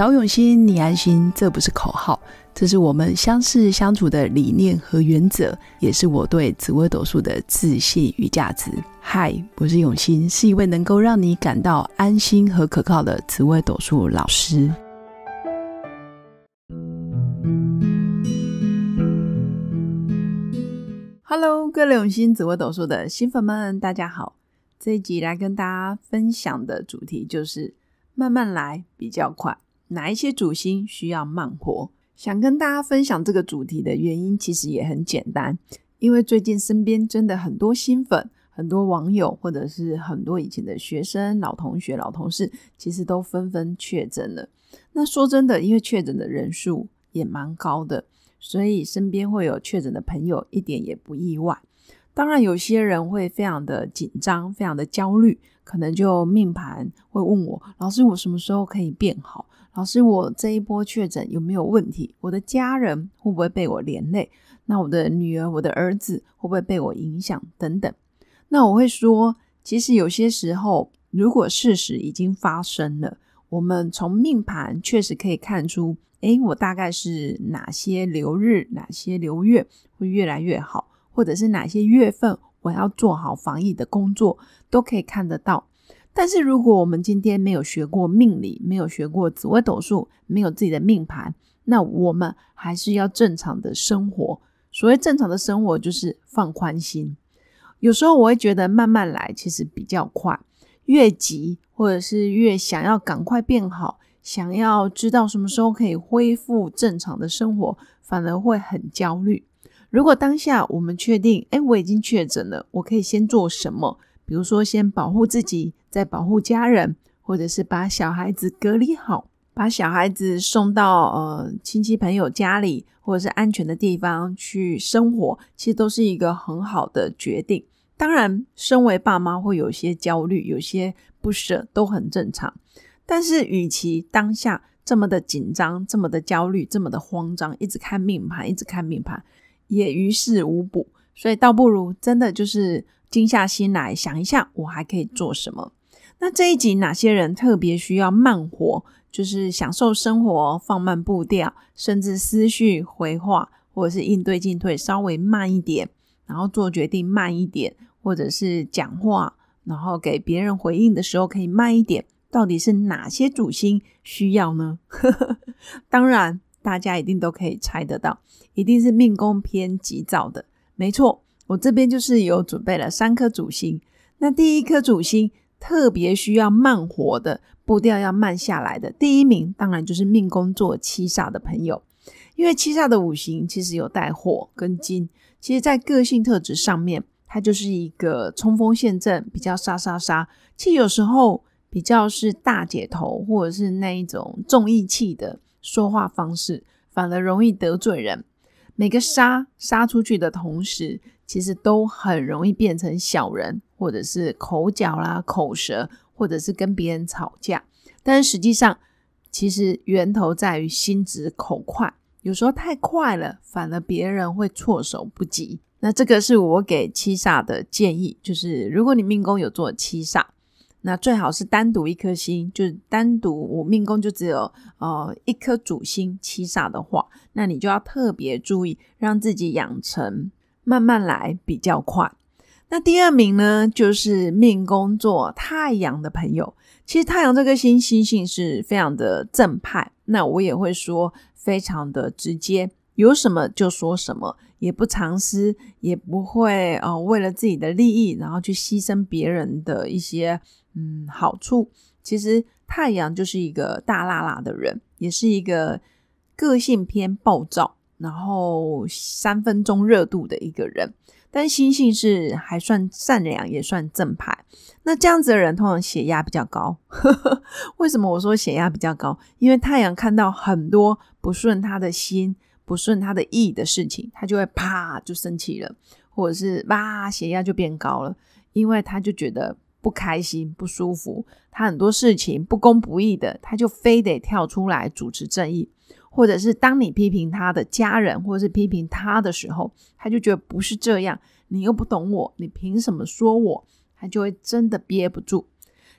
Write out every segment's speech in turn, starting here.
找永新，你安心，这不是口号，这是我们相识相处的理念和原则，也是我对紫微斗数的自信与价值。嗨，我是永新，是一位能够让你感到安心和可靠的紫微斗数老师。Hello，各位永新紫微斗数的新粉们，大家好！这一集来跟大家分享的主题就是慢慢来比较快。哪一些主星需要慢活？想跟大家分享这个主题的原因，其实也很简单，因为最近身边真的很多新粉、很多网友，或者是很多以前的学生、老同学、老同事，其实都纷纷确诊了。那说真的，因为确诊的人数也蛮高的。所以身边会有确诊的朋友，一点也不意外。当然，有些人会非常的紧张，非常的焦虑，可能就命盘会问我：“老师，我什么时候可以变好？老师，我这一波确诊有没有问题？我的家人会不会被我连累？那我的女儿、我的儿子会不会被我影响？等等。”那我会说，其实有些时候，如果事实已经发生了，我们从命盘确实可以看出。诶，我大概是哪些流日、哪些流月会越来越好，或者是哪些月份我要做好防疫的工作，都可以看得到。但是如果我们今天没有学过命理，没有学过紫微斗数，没有自己的命盘，那我们还是要正常的生活。所谓正常的生活，就是放宽心。有时候我会觉得慢慢来，其实比较快。越急，或者是越想要赶快变好。想要知道什么时候可以恢复正常的生活，反而会很焦虑。如果当下我们确定，哎，我已经确诊了，我可以先做什么？比如说，先保护自己，再保护家人，或者是把小孩子隔离好，把小孩子送到呃亲戚朋友家里，或者是安全的地方去生活，其实都是一个很好的决定。当然，身为爸妈会有些焦虑，有些不舍，都很正常。但是，与其当下这么的紧张、这么的焦虑、这么的慌张，一直看命盘，一直看命盘，也于事无补。所以，倒不如真的就是静下心来想一下，我还可以做什么。那这一集，哪些人特别需要慢活，就是享受生活，放慢步调，甚至思绪回话，或者是应对进退稍微慢一点，然后做决定慢一点，或者是讲话，然后给别人回应的时候可以慢一点。到底是哪些主星需要呢？当然，大家一定都可以猜得到，一定是命宫偏急躁的。没错，我这边就是有准备了三颗主星。那第一颗主星特别需要慢活的，步调要慢下来的。第一名当然就是命宫做七煞的朋友，因为七煞的五行其实有带火跟金，其实在个性特质上面，它就是一个冲锋陷阵，比较杀杀杀。其实有时候。比较是大姐头，或者是那一种重义气的说话方式，反而容易得罪人。每个杀杀出去的同时，其实都很容易变成小人，或者是口角啦、口舌，或者是跟别人吵架。但是实际上，其实源头在于心直口快，有时候太快了，反而别人会措手不及。那这个是我给七煞的建议，就是如果你命宫有做七煞。那最好是单独一颗星，就是单独我命宫就只有呃一颗主星七煞的话，那你就要特别注意，让自己养成慢慢来比较快。那第二名呢，就是命宫做太阳的朋友，其实太阳这颗星星性是非常的正派，那我也会说非常的直接，有什么就说什么，也不藏私，也不会呃为了自己的利益，然后去牺牲别人的一些。嗯，好处其实太阳就是一个大辣辣的人，也是一个个性偏暴躁，然后三分钟热度的一个人。但心性是还算善良，也算正派。那这样子的人通常血压比较高。为什么我说血压比较高？因为太阳看到很多不顺他的心、不顺他的意的事情，他就会啪就生气了，或者是哇血压就变高了，因为他就觉得。不开心、不舒服，他很多事情不公不义的，他就非得跳出来主持正义，或者是当你批评他的家人，或者是批评他的时候，他就觉得不是这样，你又不懂我，你凭什么说我？他就会真的憋不住。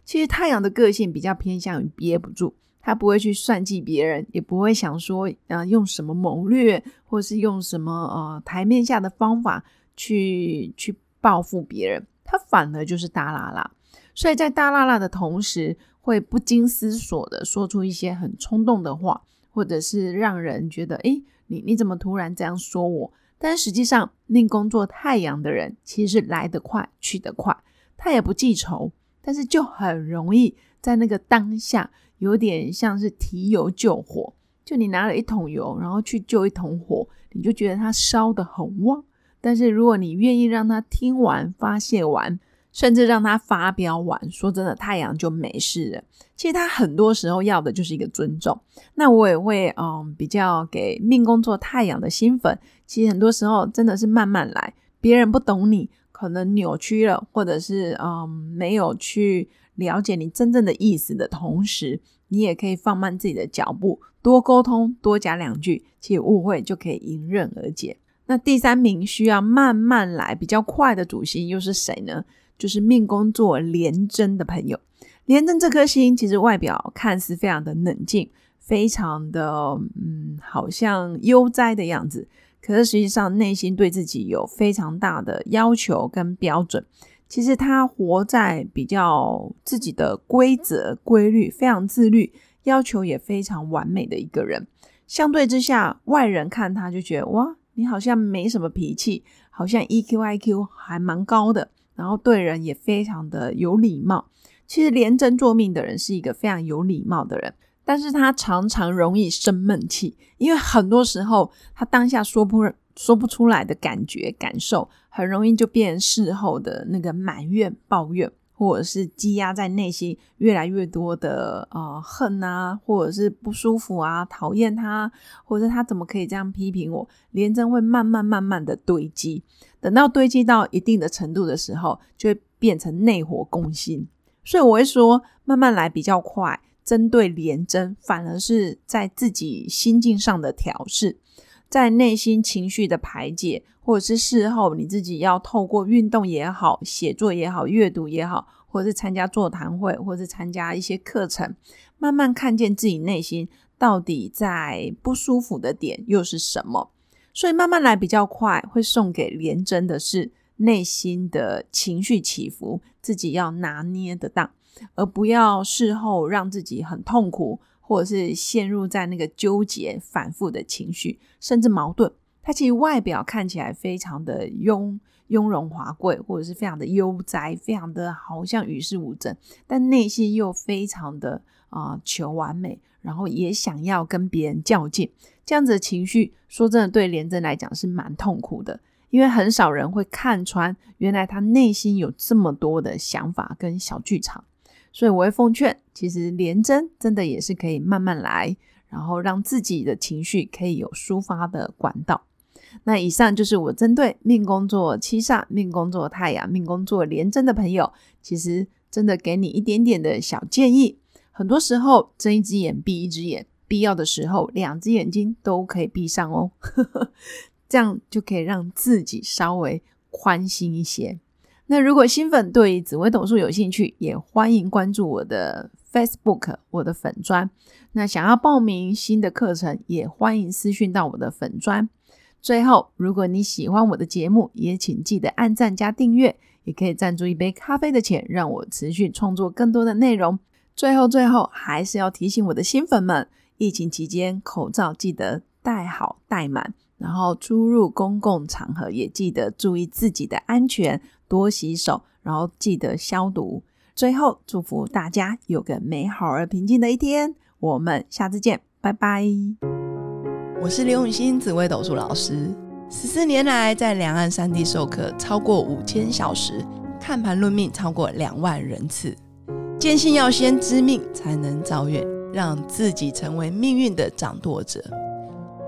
其实太阳的个性比较偏向于憋不住，他不会去算计别人，也不会想说，呃，用什么谋略，或是用什么呃台面下的方法去去报复别人。他反而就是大拉拉，所以在大拉拉的同时，会不经思索的说出一些很冲动的话，或者是让人觉得，诶，你你怎么突然这样说我？但实际上，命工作太阳的人其实是来得快去得快，他也不记仇，但是就很容易在那个当下，有点像是提油救火。就你拿了一桶油，然后去救一桶火，你就觉得它烧得很旺。但是如果你愿意让他听完、发泄完，甚至让他发飙完，说真的，太阳就没事了。其实他很多时候要的就是一个尊重。那我也会嗯，比较给命宫做太阳的新粉。其实很多时候真的是慢慢来，别人不懂你，可能扭曲了，或者是嗯没有去了解你真正的意思的同时，你也可以放慢自己的脚步，多沟通，多讲两句，其实误会就可以迎刃而解。那第三名需要慢慢来，比较快的主星又是谁呢？就是命宫座廉贞的朋友。廉贞这颗星其实外表看似非常的冷静，非常的嗯，好像悠哉的样子。可是实际上，内心对自己有非常大的要求跟标准。其实他活在比较自己的规则规律，非常自律，要求也非常完美的一个人。相对之下，外人看他就觉得哇，你好像没什么脾气，好像 EQ IQ 还蛮高的，然后对人也非常的有礼貌。其实廉贞作命的人是一个非常有礼貌的人。但是他常常容易生闷气，因为很多时候他当下说不说不出来的感觉感受，很容易就变事后的那个埋怨、抱怨，或者是积压在内心越来越多的呃恨啊，或者是不舒服啊，讨厌他，或者他怎么可以这样批评我？连贞会慢慢慢慢的堆积，等到堆积到一定的程度的时候，就会变成内火攻心。所以我会说，慢慢来比较快。针对廉贞，反而是在自己心境上的调试，在内心情绪的排解，或者是事后你自己要透过运动也好、写作也好、阅读也好，或者是参加座谈会，或者是参加一些课程，慢慢看见自己内心到底在不舒服的点又是什么。所以慢慢来比较快，会送给廉贞的是内心的情绪起伏，自己要拿捏得当。而不要事后让自己很痛苦，或者是陷入在那个纠结、反复的情绪，甚至矛盾。他其实外表看起来非常的雍雍容华贵，或者是非常的悠哉，非常的好像与世无争，但内心又非常的啊求完美，然后也想要跟别人较劲。这样子的情绪，说真的，对廉贞来讲是蛮痛苦的。因为很少人会看穿，原来他内心有这么多的想法跟小剧场。所以我会奉劝，其实连贞真的也是可以慢慢来，然后让自己的情绪可以有抒发的管道。那以上就是我针对命宫作七煞、命宫作太阳、命宫作连贞的朋友，其实真的给你一点点的小建议。很多时候睁一只眼闭一只眼，必要的时候两只眼睛都可以闭上哦，这样就可以让自己稍微宽心一些。那如果新粉对紫微斗数有兴趣，也欢迎关注我的 Facebook，我的粉砖。那想要报名新的课程，也欢迎私讯到我的粉砖。最后，如果你喜欢我的节目，也请记得按赞加订阅，也可以赞助一杯咖啡的钱，让我持续创作更多的内容。最后，最后还是要提醒我的新粉们，疫情期间口罩记得戴好戴满，然后出入公共场合也记得注意自己的安全。多洗手，然后记得消毒。最后，祝福大家有个美好而平静的一天。我们下次见，拜拜。我是刘永新，紫微斗数老师。十四年来，在两岸三地授课超过五千小时，看盘论命超过两万人次。坚信要先知命，才能造运，让自己成为命运的掌舵者。